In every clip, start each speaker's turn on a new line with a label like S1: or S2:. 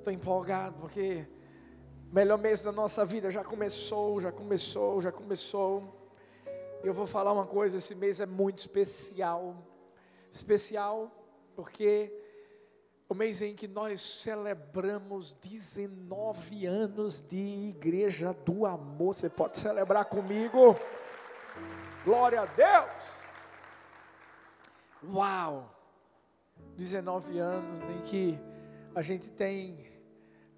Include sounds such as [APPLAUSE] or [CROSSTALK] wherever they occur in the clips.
S1: Estou empolgado porque melhor mês da nossa vida já começou, já começou, já começou. Eu vou falar uma coisa, esse mês é muito especial. Especial porque o mês em que nós celebramos 19 anos de Igreja do Amor. Você pode celebrar comigo? Glória a Deus! Uau! 19 anos em que a gente tem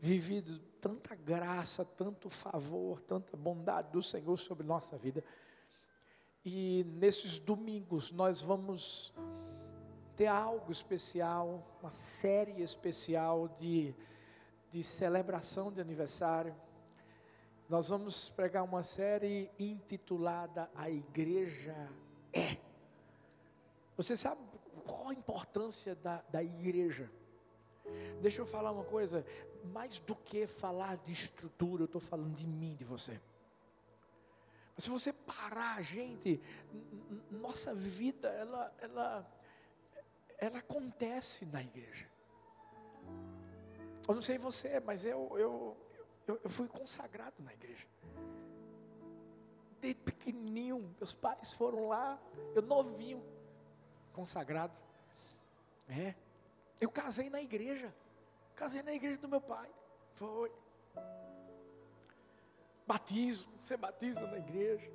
S1: vivido tanta graça, tanto favor, tanta bondade do Senhor sobre nossa vida. E nesses domingos nós vamos ter algo especial, uma série especial de, de celebração de aniversário. Nós vamos pregar uma série intitulada A Igreja é. Você sabe qual a importância da, da igreja? Deixa eu falar uma coisa, mais do que falar de estrutura, eu estou falando de mim, de você. Mas se você parar, gente, nossa vida, ela, ela, ela acontece na igreja. Eu não sei você, mas eu, eu, eu, eu fui consagrado na igreja. Desde pequenininho, meus pais foram lá, eu novinho, consagrado. É. Eu casei na igreja. Casei na igreja do meu pai. Foi. Batismo, você batiza na igreja.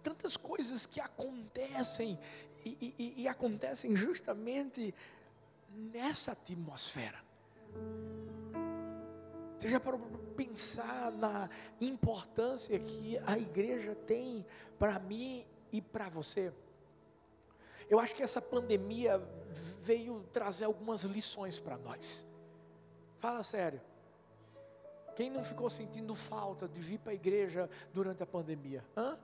S1: Tantas coisas que acontecem e, e, e acontecem justamente nessa atmosfera. Você já parou para pensar na importância que a igreja tem para mim e para você? Eu acho que essa pandemia veio trazer algumas lições para nós. Fala sério. Quem não ficou sentindo falta de vir para a igreja durante a pandemia? Hã?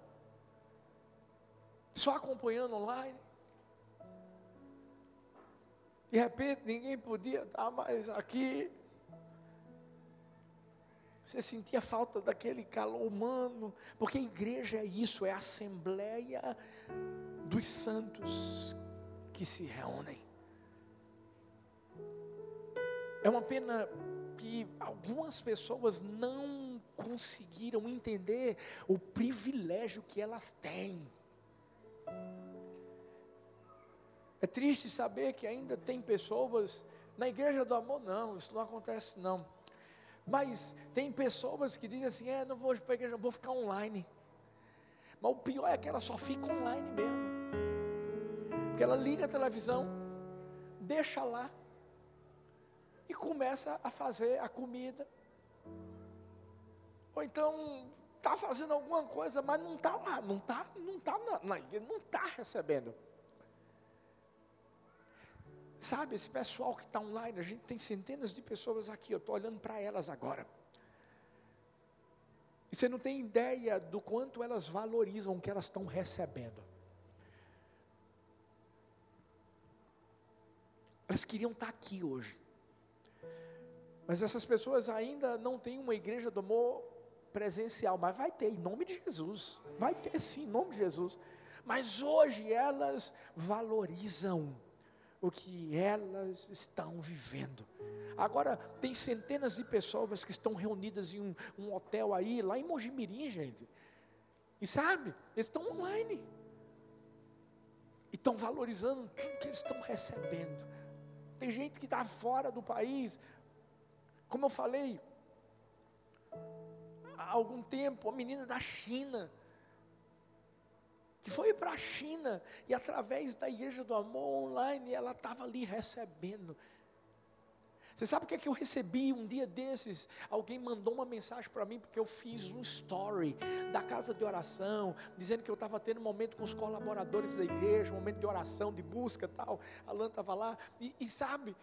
S1: Só acompanhando online? De repente ninguém podia estar mais aqui. Você sentia falta daquele calor humano, porque a igreja é isso, é a assembleia dos santos que se reúnem. É uma pena que algumas pessoas não conseguiram entender o privilégio que elas têm. É triste saber que ainda tem pessoas na igreja do amor, não, isso não acontece não. Mas tem pessoas que dizem assim: é, não vou para a igreja, vou ficar online. Mas o pior é que ela só fica online mesmo. Porque ela liga a televisão, deixa lá e começa a fazer a comida. Ou então está fazendo alguma coisa, mas não está lá, não está, não na, na igreja, não está recebendo. Sabe, esse pessoal que está online, a gente tem centenas de pessoas aqui, eu estou olhando para elas agora. E você não tem ideia do quanto elas valorizam o que elas estão recebendo. Elas queriam estar aqui hoje. Mas essas pessoas ainda não têm uma igreja do amor presencial, mas vai ter, em nome de Jesus. Vai ter sim, em nome de Jesus. Mas hoje elas valorizam o que elas estão vivendo. Agora, tem centenas de pessoas que estão reunidas em um, um hotel aí, lá em Mojimirim, gente. E sabe, eles estão online. E estão valorizando tudo que eles estão recebendo. Tem gente que está fora do país. Como eu falei, há algum tempo, a menina da China, que foi para a China e através da Igreja do Amor online, ela estava ali recebendo. Você sabe o que é que eu recebi um dia desses? Alguém mandou uma mensagem para mim, porque eu fiz um story da casa de oração, dizendo que eu estava tendo um momento com os colaboradores da igreja, um momento de oração, de busca tal. A Lã estava lá, e, e sabe,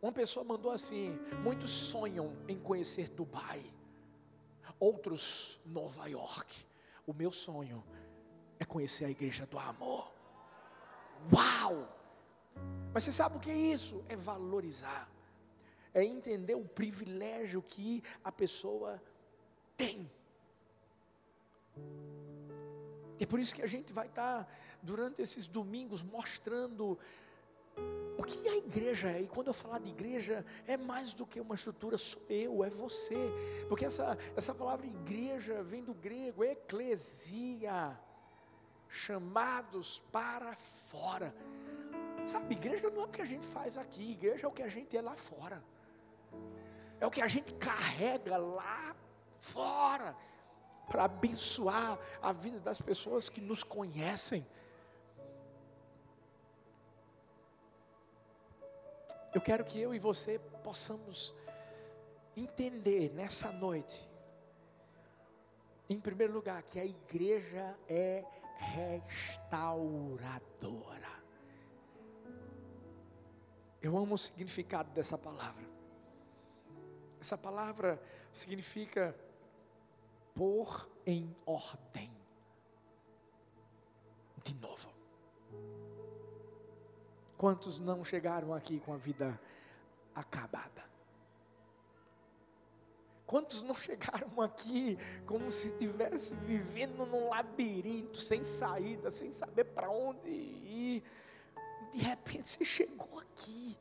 S1: uma pessoa mandou assim: muitos sonham em conhecer Dubai, outros Nova York. O meu sonho é conhecer a igreja do amor. Uau! Mas você sabe o que é isso? É valorizar é entender o privilégio que a pessoa tem. E é por isso que a gente vai estar, durante esses domingos, mostrando O que a igreja é? E quando eu falar de igreja, é mais do que uma estrutura, sou eu, é você. Porque essa, essa palavra igreja vem do grego, eclesia, chamados para fora. Sabe, igreja não é o que a gente faz aqui, igreja é o que a gente é lá fora. É o que a gente carrega lá fora para abençoar a vida das pessoas que nos conhecem. Eu quero que eu e você possamos entender nessa noite, em primeiro lugar, que a igreja é restauradora. Eu amo o significado dessa palavra. Essa palavra significa pôr em ordem. De novo. Quantos não chegaram aqui com a vida acabada? Quantos não chegaram aqui como se estivesse vivendo num labirinto, sem saída, sem saber para onde ir? De repente você chegou aqui.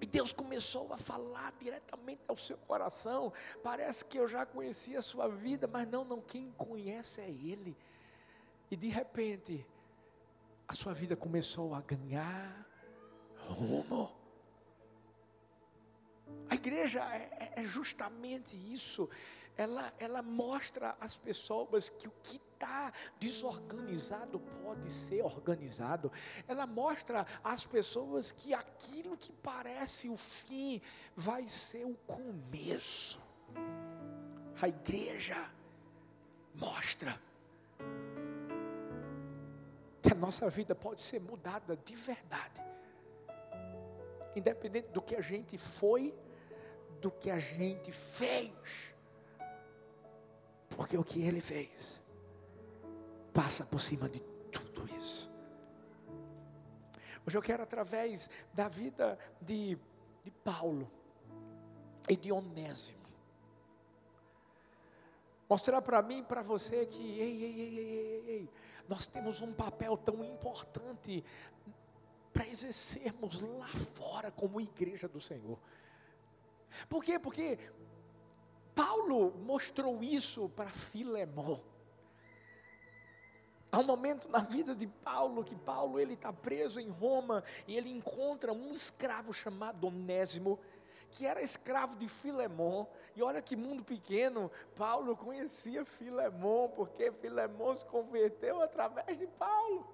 S1: E Deus começou a falar diretamente ao seu coração. Parece que eu já conhecia a sua vida, mas não, não, quem conhece é Ele. E de repente, a sua vida começou a ganhar rumo. A igreja é, é, é justamente isso. Ela, ela mostra às pessoas que o que está desorganizado pode ser organizado. Ela mostra às pessoas que aquilo que parece o fim vai ser o começo. A igreja mostra que a nossa vida pode ser mudada de verdade, independente do que a gente foi, do que a gente fez, porque o que Ele fez passa por cima de tudo isso. Hoje eu quero, através da vida de, de Paulo e de Onésimo, mostrar para mim e para você que, ei, ei, ei, ei, ei, nós temos um papel tão importante para exercermos lá fora como igreja do Senhor. Por quê? Porque Paulo mostrou isso para Filemão. Há um momento na vida de Paulo que Paulo ele está preso em Roma e ele encontra um escravo chamado Onésimo que era escravo de Filemão. E olha que mundo pequeno, Paulo conhecia Filemão, porque Filemão se converteu através de Paulo.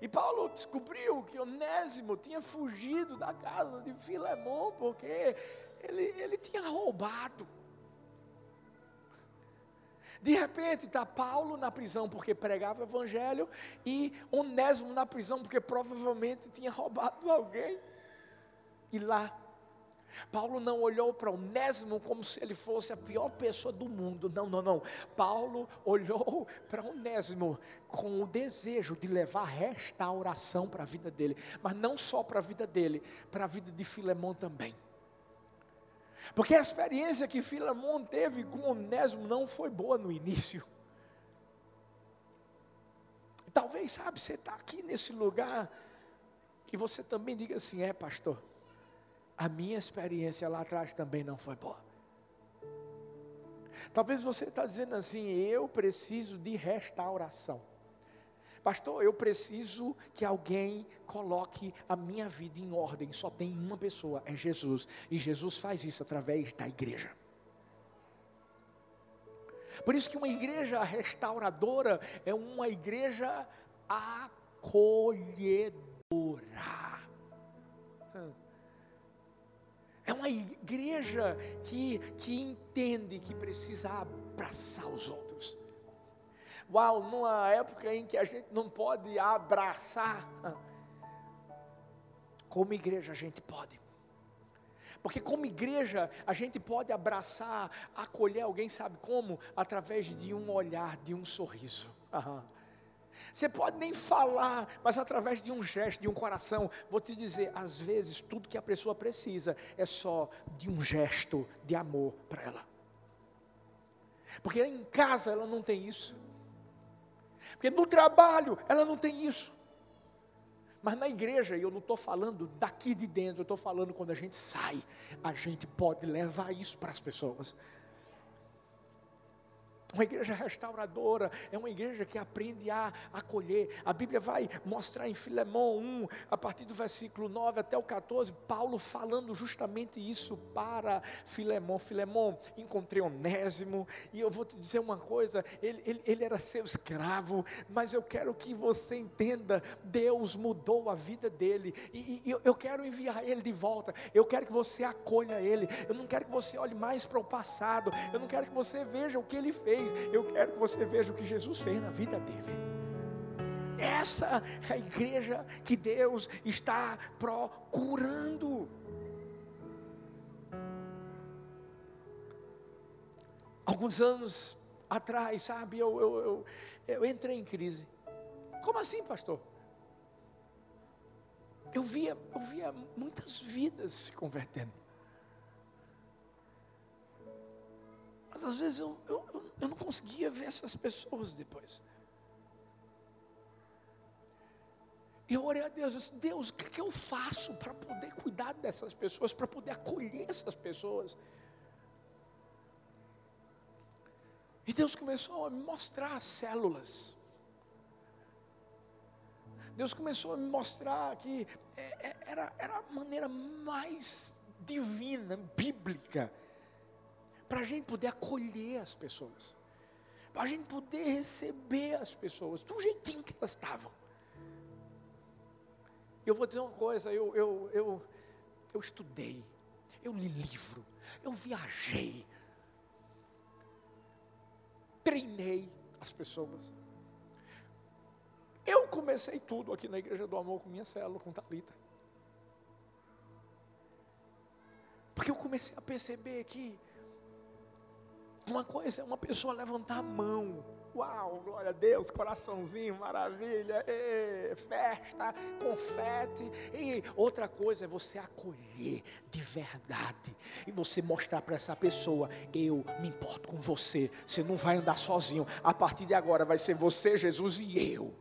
S1: E Paulo descobriu que Onésimo tinha fugido da casa de Filemão, porque ele, ele tinha roubado. De repente está Paulo na prisão porque pregava o evangelho e Onésimo na prisão porque provavelmente tinha roubado alguém. E lá Paulo não olhou para Onésimo como se ele fosse a pior pessoa do mundo. Não, não, não. Paulo olhou para Onésimo com o desejo de levar restauração para a vida dele, mas não só para a vida dele, para a vida de Filemão também. Porque a experiência que Filemão teve com Onésimo não foi boa no início. Talvez, sabe, você está aqui nesse lugar que você também diga assim: é, pastor, a minha experiência lá atrás também não foi boa. Talvez você está dizendo assim: eu preciso de restauração. Pastor, eu preciso que alguém coloque a minha vida em ordem. Só tem uma pessoa, é Jesus. E Jesus faz isso através da igreja. Por isso que uma igreja restauradora é uma igreja acolhedora. É uma igreja que, que entende que precisa abraçar os outros. Uau, numa época em que a gente não pode abraçar, [LAUGHS] como igreja a gente pode. Porque como igreja a gente pode abraçar, acolher alguém, sabe como? Através de um olhar, de um sorriso. [LAUGHS] Você pode nem falar, mas através de um gesto, de um coração, vou te dizer, às vezes tudo que a pessoa precisa é só de um gesto de amor para ela. Porque em casa ela não tem isso. Porque no trabalho ela não tem isso. Mas na igreja, eu não estou falando daqui de dentro, eu estou falando quando a gente sai, a gente pode levar isso para as pessoas. Uma igreja restauradora é uma igreja que aprende a acolher. A Bíblia vai mostrar em Filemão 1, a partir do versículo 9 até o 14, Paulo falando justamente isso para Filemão. Filemão, encontrei Onésimo, e eu vou te dizer uma coisa: ele, ele, ele era seu escravo, mas eu quero que você entenda: Deus mudou a vida dele, e, e eu, eu quero enviar ele de volta. Eu quero que você acolha ele. Eu não quero que você olhe mais para o passado, eu não quero que você veja o que ele fez fez, eu quero que você veja o que Jesus fez na vida dele. Essa é a igreja que Deus está procurando. Alguns anos atrás, sabe, eu, eu, eu, eu entrei em crise. Como assim, pastor? Eu via, eu via muitas vidas se convertendo. Mas às vezes eu, eu, eu não conseguia ver essas pessoas depois. E eu orei a Deus, eu disse, Deus, o que, que eu faço para poder cuidar dessas pessoas, para poder acolher essas pessoas? E Deus começou a me mostrar as células. Deus começou a me mostrar que é, é, era, era a maneira mais divina, bíblica, para a gente poder acolher as pessoas, para a gente poder receber as pessoas do jeitinho que elas estavam. Eu vou dizer uma coisa, eu, eu, eu, eu estudei, eu li livro, eu viajei, treinei as pessoas. Eu comecei tudo aqui na Igreja do Amor com minha célula, com Talita. Porque eu comecei a perceber que uma coisa é uma pessoa levantar a mão. Uau, glória a Deus, coraçãozinho, maravilha, e, festa, confete. E outra coisa é você acolher de verdade e você mostrar para essa pessoa: eu me importo com você. Você não vai andar sozinho. A partir de agora vai ser você, Jesus e eu.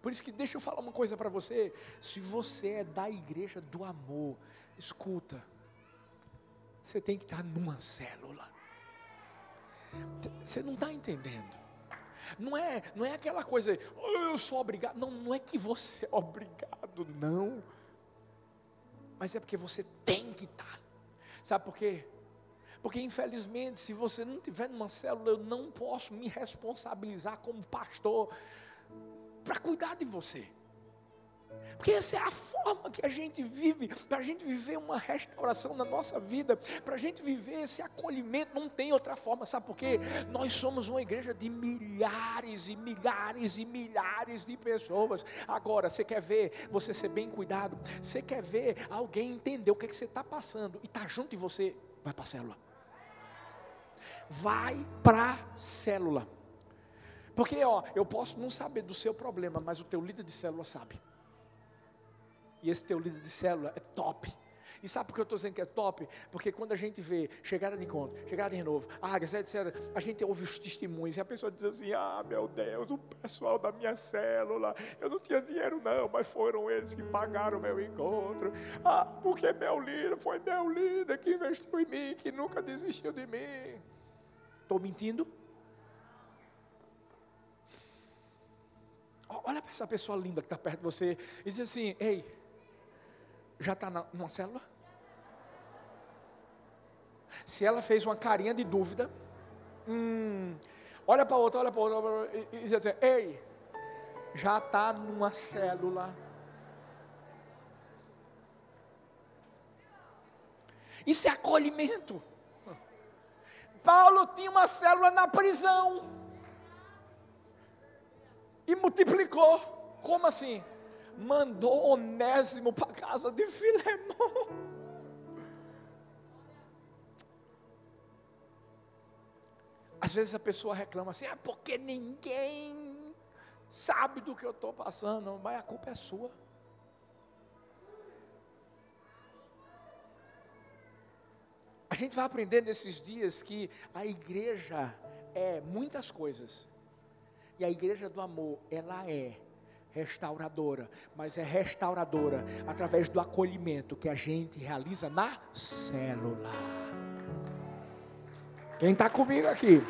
S1: Por isso que deixa eu falar uma coisa para você. Se você é da igreja do amor, escuta. Você tem que estar numa célula. Você não está entendendo. Não é, não é aquela coisa, oh, eu sou obrigado. Não, não é que você é obrigado, não. Mas é porque você tem que estar. Sabe por quê? Porque infelizmente, se você não tiver numa célula, eu não posso me responsabilizar como pastor para cuidar de você. Porque essa é a forma que a gente vive, para a gente viver uma restauração na nossa vida, para a gente viver esse acolhimento, não tem outra forma, sabe por quê? Nós somos uma igreja de milhares e milhares e milhares de pessoas. Agora, você quer ver você ser bem cuidado, você quer ver alguém entender o que, é que você está passando e está junto de você, vai para a célula. Vai para a célula. Porque, ó, eu posso não saber do seu problema, mas o teu líder de célula sabe. E esse teu líder de célula é top. E sabe por que eu estou dizendo que é top? Porque quando a gente vê chegada de encontro, chegada de renovo, águas, etc., a gente ouve os testemunhos e a pessoa diz assim: Ah, meu Deus, o pessoal da minha célula, eu não tinha dinheiro não, mas foram eles que pagaram o meu encontro. Ah, porque meu líder, foi meu líder que investiu em mim, que nunca desistiu de mim. Estou mentindo? Olha para essa pessoa linda que está perto de você e diz assim: Ei já está numa célula? Se ela fez uma carinha de dúvida, hum, olha para outra, olha para outra, e, e diz assim: Ei, já está numa célula. Isso é acolhimento. Paulo tinha uma célula na prisão e multiplicou. Como assim? Mandou Onésimo para casa de Filemão. Às vezes a pessoa reclama assim, é porque ninguém sabe do que eu estou passando, mas a culpa é sua. A gente vai aprender nesses dias que a igreja é muitas coisas. E a igreja do amor, ela é restauradora, mas é restauradora através do acolhimento que a gente realiza na célula. Quem está comigo aqui?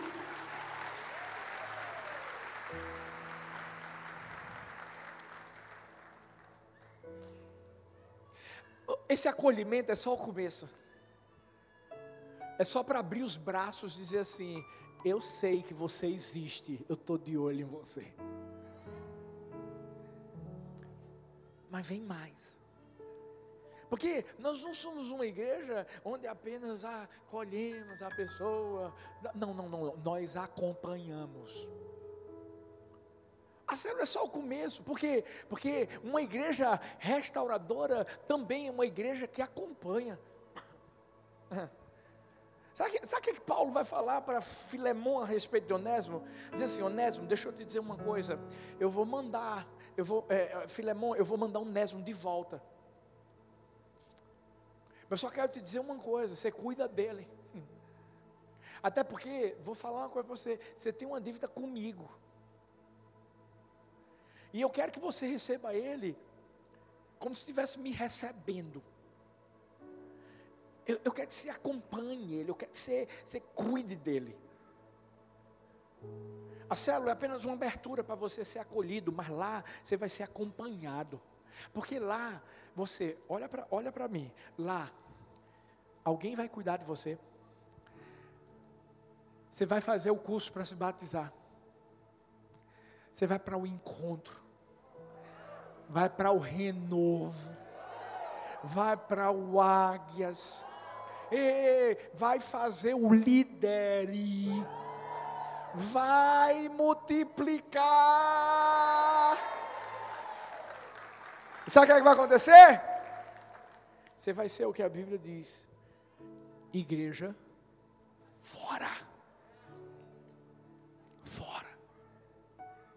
S1: Esse acolhimento é só o começo. É só para abrir os braços e dizer assim: Eu sei que você existe, eu estou de olho em você. Mas vem mais. Porque nós não somos uma igreja onde apenas acolhemos a pessoa. Não, não, não. Nós acompanhamos. A célula é só o começo, por quê? Porque uma igreja restauradora também é uma igreja que acompanha. [COUGHS] Sabe o que, sabe que Paulo vai falar para Filemão a respeito de Onésimo? Diz assim: Onésimo, deixa eu te dizer uma coisa. Eu vou mandar, eu vou, é, Filemão, eu vou mandar Onésimo de volta. Mas só quero te dizer uma coisa: você cuida dele. [LAUGHS] Até porque, vou falar uma coisa para você: você tem uma dívida comigo. E eu quero que você receba Ele como se estivesse me recebendo. Eu, eu, quero que você acompanhe Ele, eu quero que você, você cuide dele. A célula é apenas uma abertura para você ser acolhido, mas lá você vai ser acompanhado. Porque lá, você, olha para olha mim, lá, alguém vai cuidar de você. Você vai fazer o curso para se batizar. Você vai para o encontro, vai para o renovo, vai para o águias, e vai fazer o líder, vai multiplicar. Sabe o que, é que vai acontecer? Você vai ser o que a Bíblia diz: igreja fora.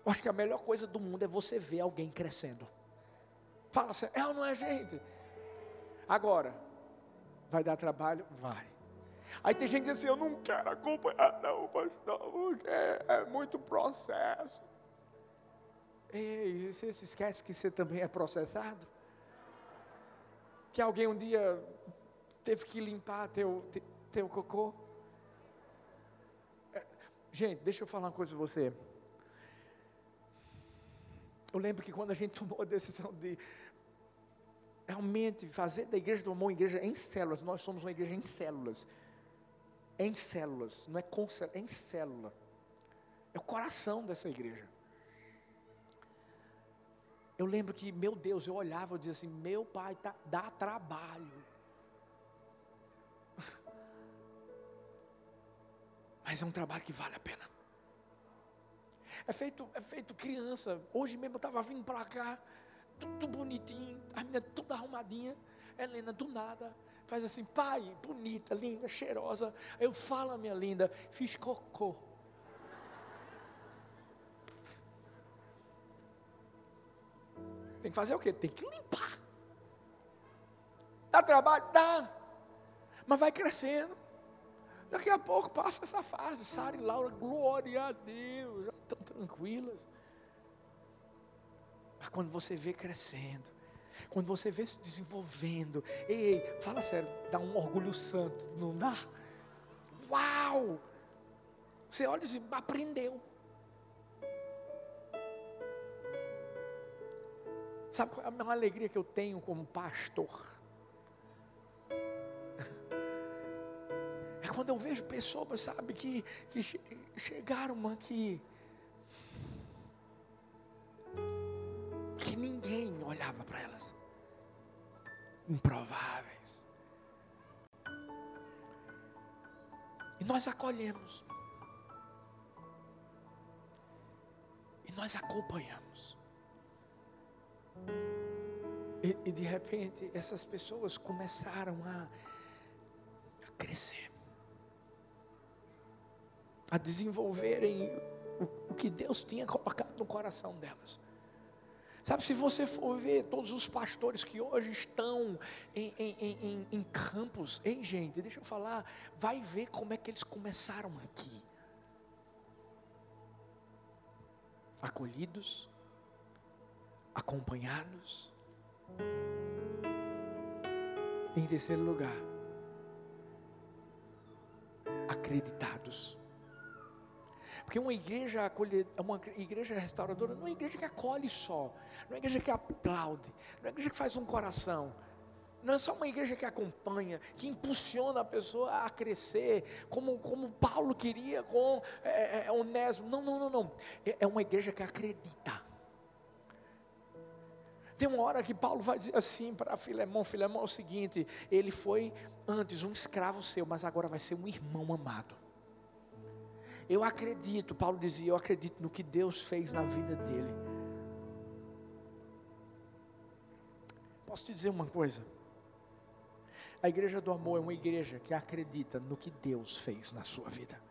S1: Eu acho que a melhor coisa do mundo é você ver alguém crescendo. Fala assim, é ou não é gente? Agora, vai dar trabalho? Vai. Aí tem gente que diz assim, eu não quero acompanhar não, pastor, porque é muito processo. Ei, você se esquece que você também é processado? Que alguém um dia teve que limpar teu, teu cocô? É, gente, deixa eu falar uma coisa para você. Eu lembro que quando a gente [LAUGHS] tomou a decisão de realmente fazer da igreja do amor uma igreja em células, nós somos uma igreja em células. Em células, não é com célula, em célula. É o coração dessa igreja. Eu lembro que, meu Deus, eu olhava e dizia assim: meu pai tá, dá trabalho. [LAUGHS] Mas é um trabalho que vale a pena. É feito, é feito criança. Hoje mesmo eu estava vindo para cá, tudo bonitinho, a menina toda arrumadinha. Helena, do nada, faz assim, pai, bonita, linda, cheirosa. Aí eu falo, minha linda, fiz cocô. Tem que fazer o quê? Tem que limpar. Dá trabalho? Dá. Mas vai crescendo. Daqui a pouco passa essa fase. Sara e Laura, glória a Deus, já estão tranquilas. Mas quando você vê crescendo, quando você vê se desenvolvendo, ei, fala sério, dá um orgulho santo, não dá? Uau! Você olha e diz, aprendeu. Sabe qual é a maior alegria que eu tenho como pastor? [LAUGHS] quando eu vejo pessoas, sabe, que, que chegaram aqui, que ninguém olhava para elas, improváveis, e nós acolhemos, e nós acompanhamos. E, e, de repente essas pessoas começaram a, a crescer a desenvolverem o, o que Deus tinha colocado no coração delas. Sabe, se você for ver todos os pastores que hoje estão em, em, em, em, campos, ei gente, deixa eu falar, vai ver como é que eles começaram aqui. Acolhidos, acompanhados. Em terceiro lugar, acreditados. Porque uma igreja acolhe, uma igreja restauradora não é uma igreja que acolhe só, não é uma igreja que aplaude, não é uma igreja que faz um coração. Não é só uma igreja que acompanha, que impulsiona a pessoa a crescer, como, como Paulo queria com é, é, é Onésimo. Não, não, não, não. É, é uma igreja que acredita. Tem uma hora que Paulo vai dizer assim para Filemão: Filemão é o seguinte, ele foi antes um escravo seu, mas agora vai ser um irmão amado. Eu acredito, Paulo dizia, eu acredito no que Deus fez na vida dele. Posso te dizer uma coisa? A igreja do amor é uma igreja que acredita no que Deus fez na sua vida.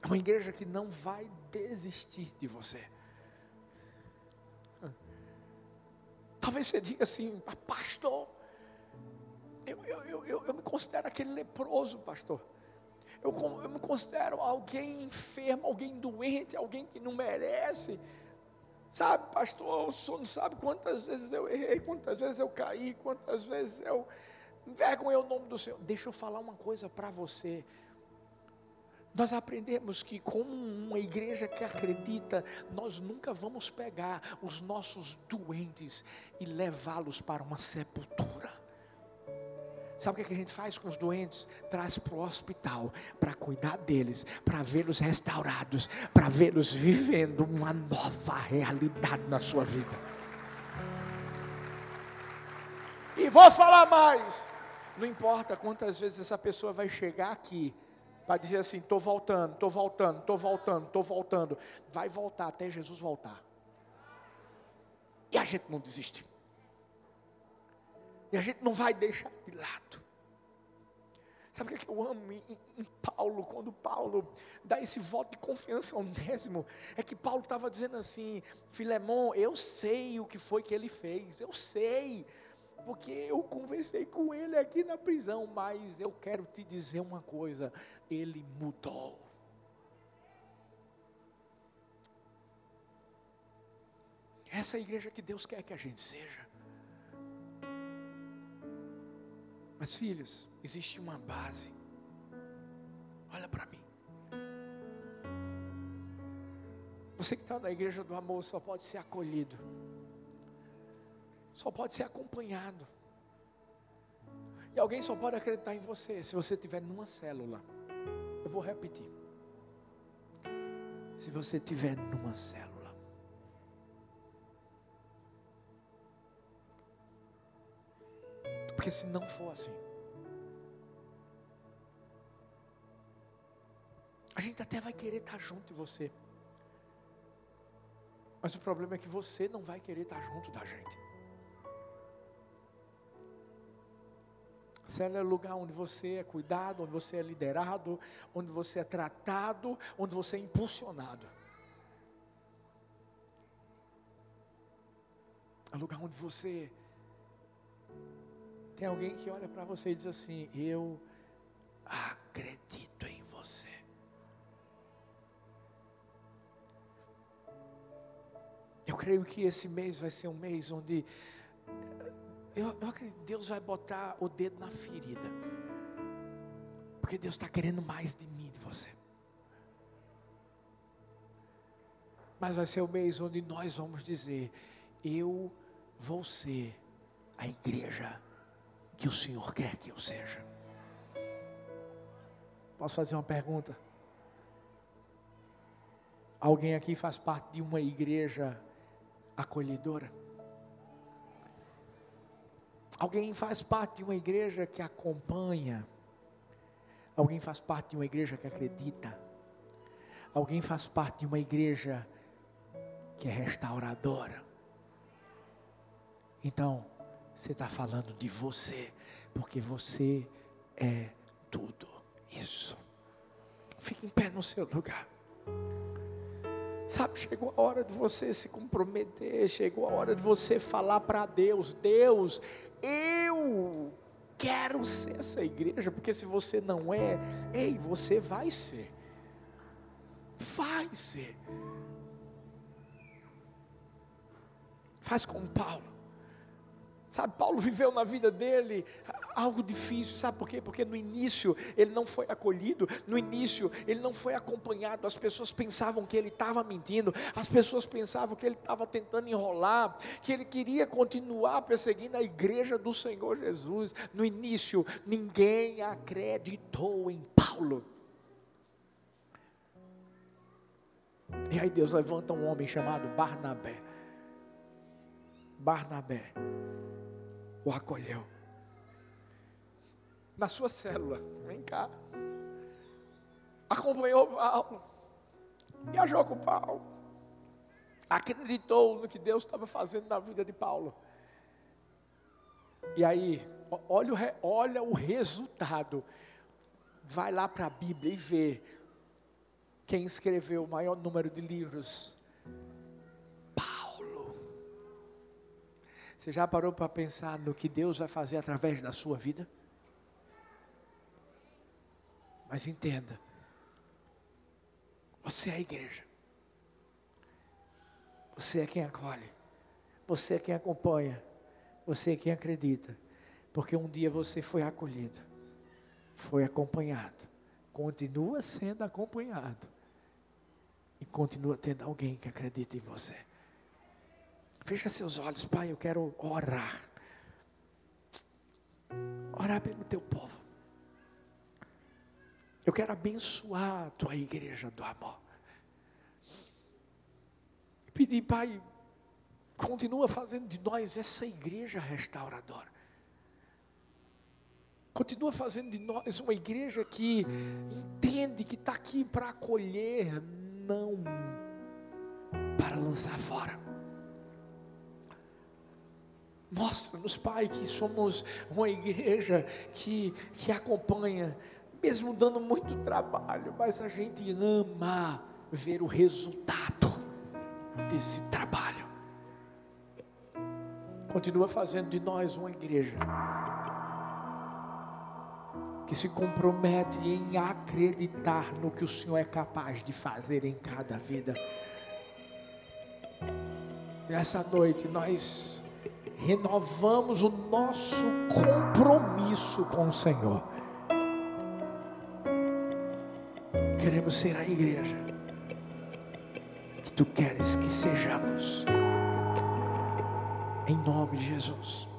S1: É uma igreja que não vai desistir de você. Talvez você diga assim, pastor, eu, eu, eu, eu me considero aquele leproso, pastor. Eu, eu me considero alguém enfermo, alguém doente, alguém que não merece. Sabe, pastor, o senhor não sabe quantas vezes eu errei, quantas vezes eu caí, quantas vezes eu envergonhei o nome do Senhor. Deixa eu falar uma coisa para você. Nós aprendemos que, como uma igreja que acredita, nós nunca vamos pegar os nossos doentes e levá-los para uma sepultura. Sabe o que a gente faz com os doentes? Traz para o hospital para cuidar deles, para vê-los restaurados, para vê-los vivendo uma nova realidade na sua vida. E vou falar mais. Não importa quantas vezes essa pessoa vai chegar aqui para dizer assim: estou voltando, estou voltando, estou voltando, estou voltando. Vai voltar até Jesus voltar. E a gente não desiste. E a gente não vai deixar de lado. Sabe o que, é eu amo em, em, Paulo, quando Paulo dá esse voto de confiança ao Onésimo? É que Paulo estava dizendo assim: Filemão, eu sei o que foi que ele fez, eu sei, porque eu conversei com ele aqui na prisão, mas eu quero te dizer uma coisa: ele mudou. Essa é a igreja que Deus quer que a gente seja. Mas filhos, existe uma base. Olha para mim. Você que está na igreja do amor só pode ser acolhido, só pode ser acompanhado. E alguém só pode acreditar em você se você estiver numa célula. Eu vou repetir. Se você estiver numa célula. Porque se não for assim, a gente até vai querer estar junto de você. Mas o problema é que você não vai querer estar junto da gente. Célula é o lugar onde você é cuidado, onde você é liderado, onde você é tratado, onde você é impulsionado. É o lugar onde você tem alguém que olha para você e diz assim: Eu acredito em você. Eu creio que esse mês vai ser um mês onde eu, eu acredito Deus vai botar o dedo na ferida. Porque Deus está querendo mais de mim, de você. Mas vai ser o mês onde nós vamos dizer: Eu vou ser a igreja que o Senhor quer que eu seja. Posso fazer uma pergunta? Alguém aqui faz parte de uma igreja acolhedora? Alguém faz parte de uma igreja que acompanha? Alguém faz parte de uma igreja que acredita? Alguém faz parte de uma igreja que é restauradora? Então, você está falando de você, porque você é tudo isso. Fique em pé no seu lugar. Sabe, chegou a hora de você se comprometer, chegou a hora de você falar para Deus: Deus, eu quero ser essa igreja, porque se você não é, ei, você vai ser. Vai ser. Faz como Paulo. Sabe, Paulo viveu na vida dele algo difícil, sabe por quê? Porque no início ele não foi acolhido, no início ele não foi acompanhado, as pessoas pensavam que ele estava mentindo, as pessoas pensavam que ele estava tentando enrolar, que ele queria continuar perseguindo a igreja do Senhor Jesus. No início, ninguém acreditou em Paulo. E aí Deus levanta um homem chamado Barnabé. Barnabé o acolheu. Na sua célula, vem cá. Acompanhou Paulo. Viajou com Paulo. Acreditou no que Deus estava fazendo na vida de Paulo. E aí, olha o, olha o resultado. Vai lá para a Bíblia e vê quem escreveu o maior número de livros Você já parou para pensar no que Deus vai fazer através da sua vida? Mas entenda, você é a igreja, você é quem acolhe, você é quem acompanha, você é quem acredita, porque um dia você foi acolhido, foi acompanhado, continua sendo acompanhado. E continua tendo alguém que acredita em você. Fecha seus olhos, Pai, eu quero orar. Orar pelo teu povo. Eu quero abençoar a tua igreja do amor. E pedir, Pai, continua fazendo de nós essa igreja restauradora. Continua fazendo de nós uma igreja que entende que está aqui para acolher, não para lançar fora. Mostra-nos, Pai, que somos uma igreja que, que acompanha, mesmo dando muito trabalho, mas a gente ama ver o resultado desse trabalho. Continua fazendo de nós uma igreja que se compromete em acreditar no que o Senhor é capaz de fazer em cada vida. E essa noite nós renovamos o nosso compromisso com o Senhor. Queremos ser a igreja que tu queres que sejamos. Em nome de Jesus.